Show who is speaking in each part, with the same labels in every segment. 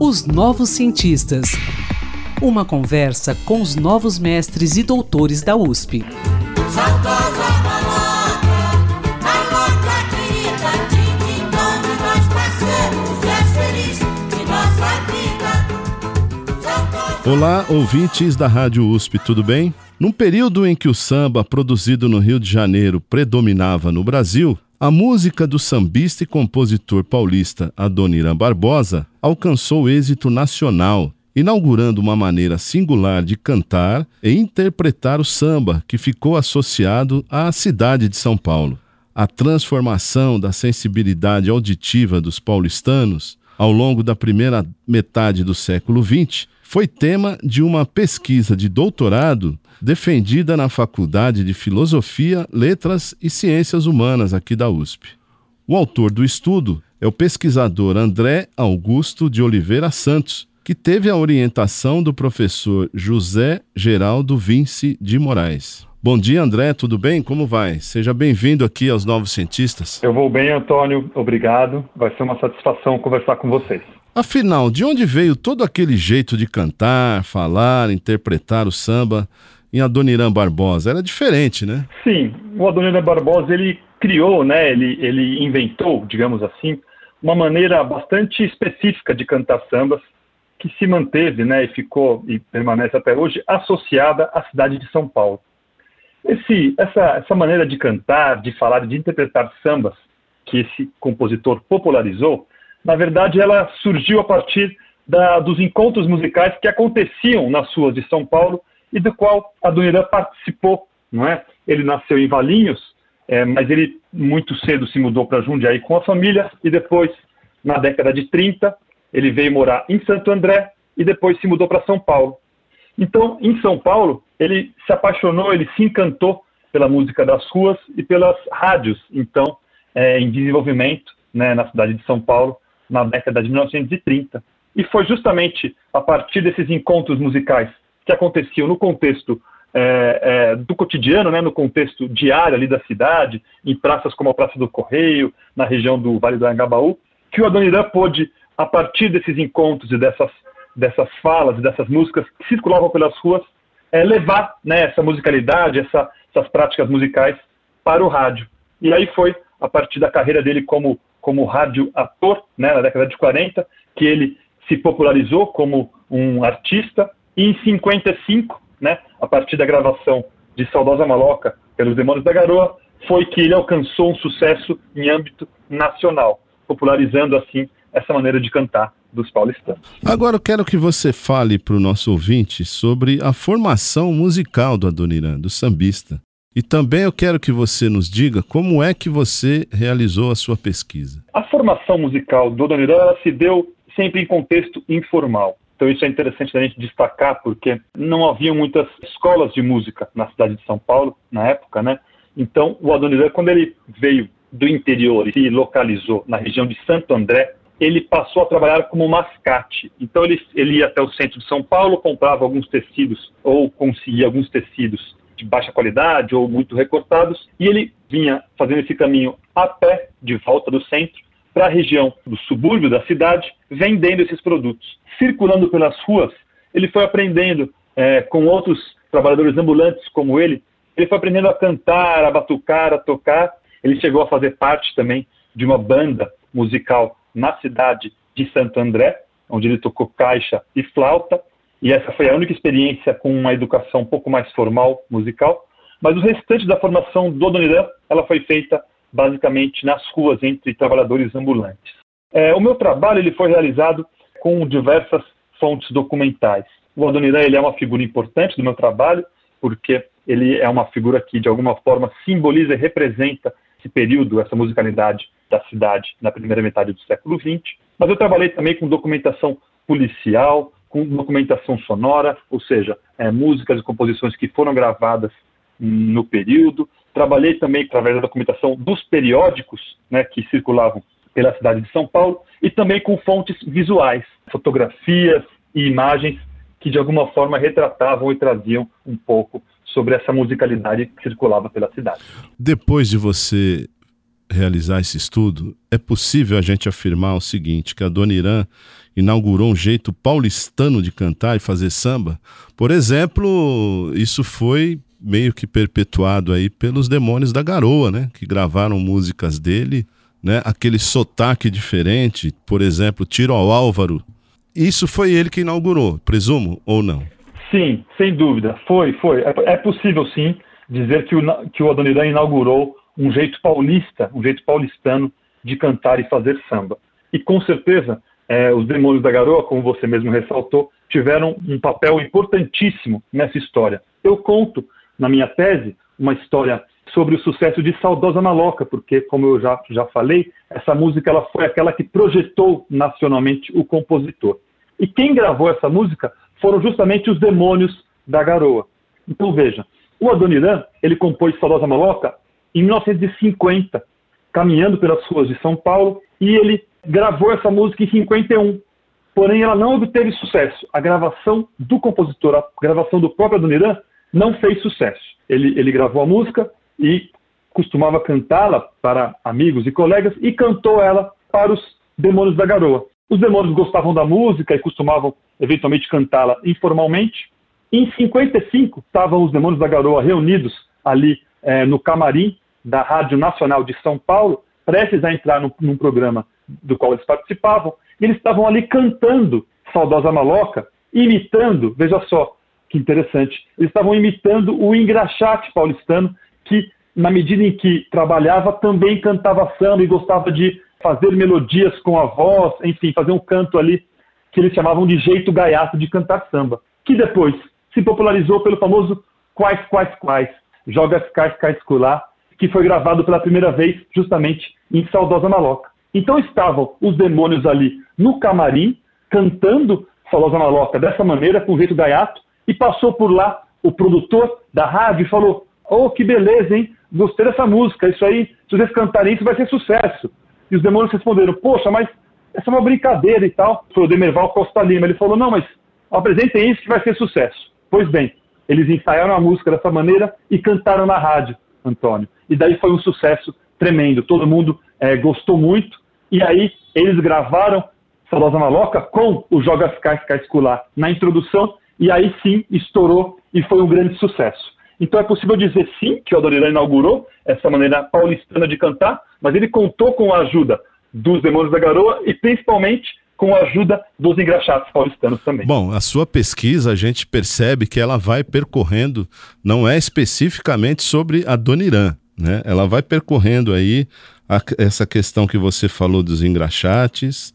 Speaker 1: Os Novos Cientistas. Uma conversa com os novos mestres e doutores da USP.
Speaker 2: Olá, ouvintes da Rádio USP, tudo bem? Num período em que o samba produzido no Rio de Janeiro predominava no Brasil, a música do sambista e compositor paulista Adoniran Barbosa alcançou êxito nacional, inaugurando uma maneira singular de cantar e interpretar o samba que ficou associado à cidade de São Paulo. A transformação da sensibilidade auditiva dos paulistanos ao longo da primeira metade do século XX foi tema de uma pesquisa de doutorado defendida na Faculdade de Filosofia, Letras e Ciências Humanas aqui da USP. O autor do estudo é o pesquisador André Augusto de Oliveira Santos, que teve a orientação do professor José Geraldo Vince de Moraes. Bom dia, André, tudo bem? Como vai? Seja bem-vindo aqui aos Novos Cientistas.
Speaker 3: Eu vou bem, Antônio, obrigado. Vai ser uma satisfação conversar com vocês.
Speaker 2: Afinal, de onde veio todo aquele jeito de cantar, falar, interpretar o samba em Adoniran Barbosa? Era diferente, né?
Speaker 3: Sim, o Adoniran Barbosa ele criou, né? Ele, ele inventou, digamos assim, uma maneira bastante específica de cantar sambas que se manteve, né? E ficou e permanece até hoje associada à cidade de São Paulo. Esse, essa, essa maneira de cantar, de falar, de interpretar sambas que esse compositor popularizou na verdade, ela surgiu a partir da, dos encontros musicais que aconteciam nas ruas de São Paulo e do qual a Dona participou. Não é? Ele nasceu em Valinhos, é, mas ele muito cedo se mudou para Jundiaí com a família e depois, na década de 30, ele veio morar em Santo André e depois se mudou para São Paulo. Então, em São Paulo, ele se apaixonou, ele se encantou pela música das ruas e pelas rádios, então, é, em desenvolvimento né, na cidade de São Paulo, na década de 1930. E foi justamente a partir desses encontros musicais que aconteciam no contexto é, é, do cotidiano, né, no contexto diário ali da cidade, em praças como a Praça do Correio, na região do Vale do Angabaú, que o Adoniran pôde, a partir desses encontros e dessas, dessas falas e dessas músicas que circulavam pelas ruas, é, levar né, essa musicalidade, essa, essas práticas musicais para o rádio. E aí foi, a partir da carreira dele como como rádio-ator, né, na década de 40, que ele se popularizou como um artista, e em 55, né, a partir da gravação de Saudosa Maloca pelos Demônios da Garoa, foi que ele alcançou um sucesso em âmbito nacional, popularizando assim essa maneira de cantar dos paulistanos.
Speaker 2: Agora eu quero que você fale para o nosso ouvinte sobre a formação musical do Adoniran, do sambista. E também eu quero que você nos diga como é que você realizou a sua pesquisa.
Speaker 3: A formação musical do Adoniran se deu sempre em contexto informal. Então isso é interessante a gente destacar porque não havia muitas escolas de música na cidade de São Paulo na época, né? Então o Adoniran, quando ele veio do interior e se localizou na região de Santo André, ele passou a trabalhar como mascate. Então ele, ele ia até o centro de São Paulo, comprava alguns tecidos ou conseguia alguns tecidos de baixa qualidade ou muito recortados, e ele vinha fazendo esse caminho a pé de volta do centro para a região do subúrbio da cidade, vendendo esses produtos. Circulando pelas ruas, ele foi aprendendo é, com outros trabalhadores ambulantes como ele, ele foi aprendendo a cantar, a batucar, a tocar. Ele chegou a fazer parte também de uma banda musical na cidade de Santo André, onde ele tocou caixa e flauta e essa foi a única experiência com uma educação um pouco mais formal musical, mas o restante da formação do Adoniran, ela foi feita basicamente nas ruas entre trabalhadores ambulantes. É, o meu trabalho ele foi realizado com diversas fontes documentais. O Adoniran ele é uma figura importante do meu trabalho, porque ele é uma figura que de alguma forma simboliza e representa esse período, essa musicalidade da cidade na primeira metade do século XX. Mas eu trabalhei também com documentação policial, com documentação sonora, ou seja, é, músicas e composições que foram gravadas no período. Trabalhei também através da documentação dos periódicos né, que circulavam pela cidade de São Paulo e também com fontes visuais, fotografias e imagens que de alguma forma retratavam e traziam um pouco sobre essa musicalidade que circulava pela cidade.
Speaker 2: Depois de você realizar esse estudo, é possível a gente afirmar o seguinte, que a Dona Irã inaugurou um jeito paulistano de cantar e fazer samba. Por exemplo, isso foi meio que perpetuado aí pelos Demônios da Garoa, né? Que gravaram músicas dele, né? Aquele sotaque diferente, por exemplo, Tiro ao Álvaro. Isso foi ele que inaugurou, presumo, ou não?
Speaker 3: Sim, sem dúvida. Foi, foi. É, é possível, sim, dizer que o, que o Adoniran inaugurou um jeito paulista, um jeito paulistano de cantar e fazer samba. E com certeza, é, os Demônios da Garoa, como você mesmo ressaltou, tiveram um papel importantíssimo nessa história. Eu conto na minha tese uma história sobre o sucesso de Saudosa Maloca, porque, como eu já, já falei, essa música ela foi aquela que projetou nacionalmente o compositor. E quem gravou essa música foram justamente os demônios da garoa. Então veja, o Adoniran, ele compôs Saudosa Maloca em 1950, caminhando pelas ruas de São Paulo, e ele gravou essa música em 51. Porém, ela não obteve sucesso. A gravação do compositor, a gravação do próprio Adoniran, não fez sucesso. Ele, ele gravou a música e costumava cantá-la para amigos e colegas e cantou ela para os demônios da garoa. Os demônios gostavam da música e costumavam eventualmente cantá-la informalmente. Em 55 estavam os demônios da garoa reunidos ali é, no camarim da Rádio Nacional de São Paulo, prestes a entrar num, num programa do qual eles participavam, e eles estavam ali cantando Saudosa Maloca, imitando, veja só, que interessante. Eles estavam imitando o engraxate paulistano, que, na medida em que trabalhava, também cantava samba e gostava de fazer melodias com a voz, enfim, fazer um canto ali que eles chamavam de jeito gaiato de cantar samba, que depois se popularizou pelo famoso Quais, Quais, Quais, Jogas Cais, Cais Culá, que foi gravado pela primeira vez justamente em Saudosa Maloca. Então estavam os demônios ali no camarim, cantando Saudosa Maloca dessa maneira, com jeito gaiato, e passou por lá o produtor da rádio e falou: Oh, que beleza, hein? Gostei dessa música. Isso aí, se vocês cantarem isso, vai ser sucesso. E os demônios responderam: Poxa, mas essa é uma brincadeira e tal. Foi o Demerval Costa Lima. Ele falou: Não, mas apresentem isso que vai ser sucesso. Pois bem, eles ensaiaram a música dessa maneira e cantaram na rádio, Antônio. E daí foi um sucesso tremendo. Todo mundo é, gostou muito. E aí eles gravaram Saudosa Maloca com o Jogas Casca Escolar na introdução e aí sim estourou e foi um grande sucesso. Então é possível dizer sim que o Adoniran inaugurou essa maneira paulistana de cantar, mas ele contou com a ajuda dos Demônios da Garoa e principalmente com a ajuda dos engraxados paulistanos também.
Speaker 2: Bom, a sua pesquisa a gente percebe que ela vai percorrendo, não é especificamente sobre a Doniran, né? Ela vai percorrendo aí a, essa questão que você falou dos engraxates,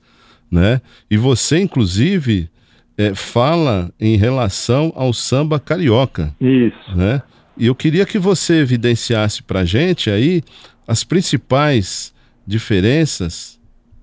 Speaker 2: né? E você, inclusive, é, fala em relação ao samba carioca.
Speaker 3: Isso.
Speaker 2: Né? E eu queria que você evidenciasse para a gente aí as principais diferenças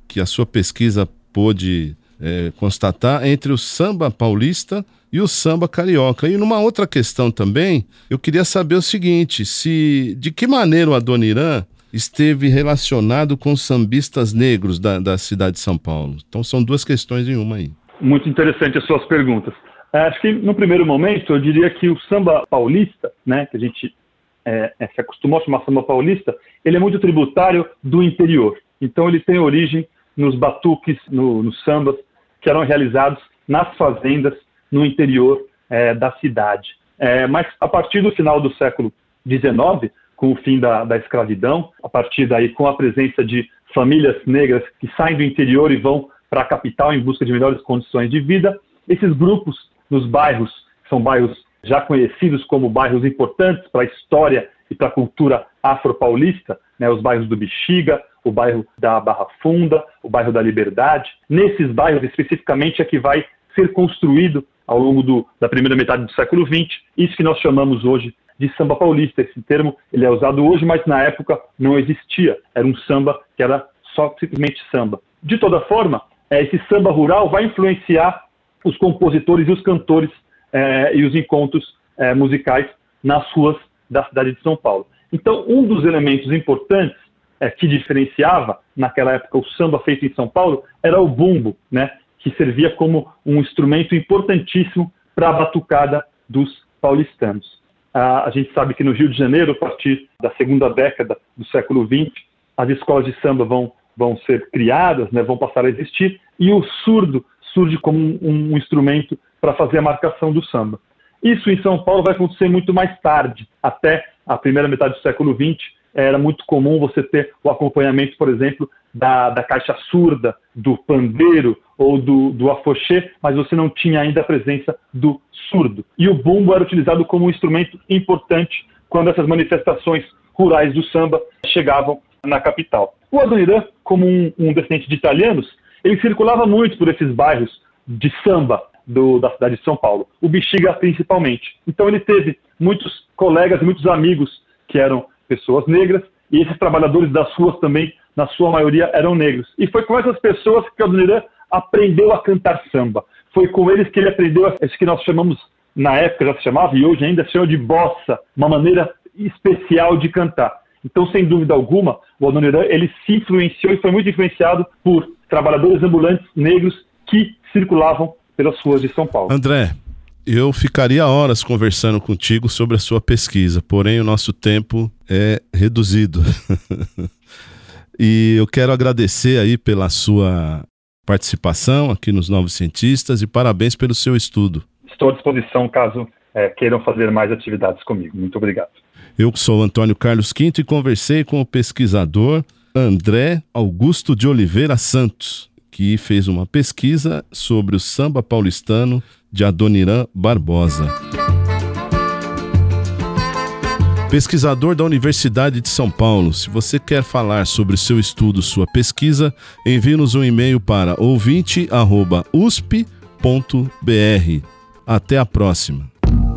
Speaker 2: que a sua pesquisa pôde é, constatar entre o samba paulista e o samba carioca. E numa outra questão também, eu queria saber o seguinte: se de que maneira o Adoniran esteve relacionado com os sambistas negros da, da cidade de São Paulo? Então são duas questões em uma aí.
Speaker 3: Muito interessante as suas perguntas. É, acho que no primeiro momento eu diria que o samba paulista, né, que a gente é, é, se acostumou a chamar samba paulista, ele é muito tributário do interior. Então ele tem origem nos batuques, no, nos sambas que eram realizados nas fazendas no interior é, da cidade. É, mas a partir do final do século XIX, com o fim da, da escravidão, a partir daí com a presença de famílias negras que saem do interior e vão para a capital em busca de melhores condições de vida. Esses grupos nos bairros, que são bairros já conhecidos como bairros importantes para a história e para a cultura afro-paulista, né, os bairros do Bexiga, o bairro da Barra Funda, o bairro da Liberdade. Nesses bairros, especificamente, é que vai ser construído ao longo do, da primeira metade do século XX, isso que nós chamamos hoje de samba paulista. Esse termo ele é usado hoje, mas na época não existia. Era um samba que era só simplesmente samba. De toda forma, é, esse samba rural vai influenciar os compositores e os cantores é, e os encontros é, musicais nas ruas da cidade de São Paulo. Então, um dos elementos importantes é, que diferenciava naquela época o samba feito em São Paulo era o bumbo, né, que servia como um instrumento importantíssimo para a batucada dos paulistanos. Ah, a gente sabe que no Rio de Janeiro, a partir da segunda década do século XX, as escolas de samba vão, vão ser criadas, né, vão passar a existir, e o surdo surge como um, um instrumento para fazer a marcação do samba. Isso em São Paulo vai acontecer muito mais tarde, até a primeira metade do século XX, era muito comum você ter o acompanhamento, por exemplo, da, da caixa surda, do pandeiro ou do, do afoxê, mas você não tinha ainda a presença do surdo. E o bumbo era utilizado como um instrumento importante quando essas manifestações rurais do samba chegavam na capital. O Adoniran, como um, um descendente de italianos, ele circulava muito por esses bairros de samba do, da cidade de São Paulo, o Bexiga principalmente. Então ele teve muitos colegas, muitos amigos que eram pessoas negras, e esses trabalhadores das ruas também, na sua maioria, eram negros. E foi com essas pessoas que o Adoniran aprendeu a cantar samba. Foi com eles que ele aprendeu isso que nós chamamos, na época já se chamava, e hoje ainda se chama de bossa, uma maneira especial de cantar. Então, sem dúvida alguma, o Adoniran, ele se influenciou e foi muito influenciado por trabalhadores ambulantes negros que circulavam pelas ruas de São Paulo.
Speaker 2: André, eu ficaria horas conversando contigo sobre a sua pesquisa, porém o nosso tempo é reduzido. e eu quero agradecer aí pela sua participação aqui nos Novos Cientistas e parabéns pelo seu estudo.
Speaker 3: Estou à disposição caso é, queiram fazer mais atividades comigo. Muito obrigado.
Speaker 2: Eu sou Antônio Carlos Quinto e conversei com o pesquisador André Augusto de Oliveira Santos, que fez uma pesquisa sobre o samba paulistano de Adoniran Barbosa. Pesquisador da Universidade de São Paulo, se você quer falar sobre seu estudo, sua pesquisa, envie-nos um e-mail para ouvinte.usp.br. Até a próxima.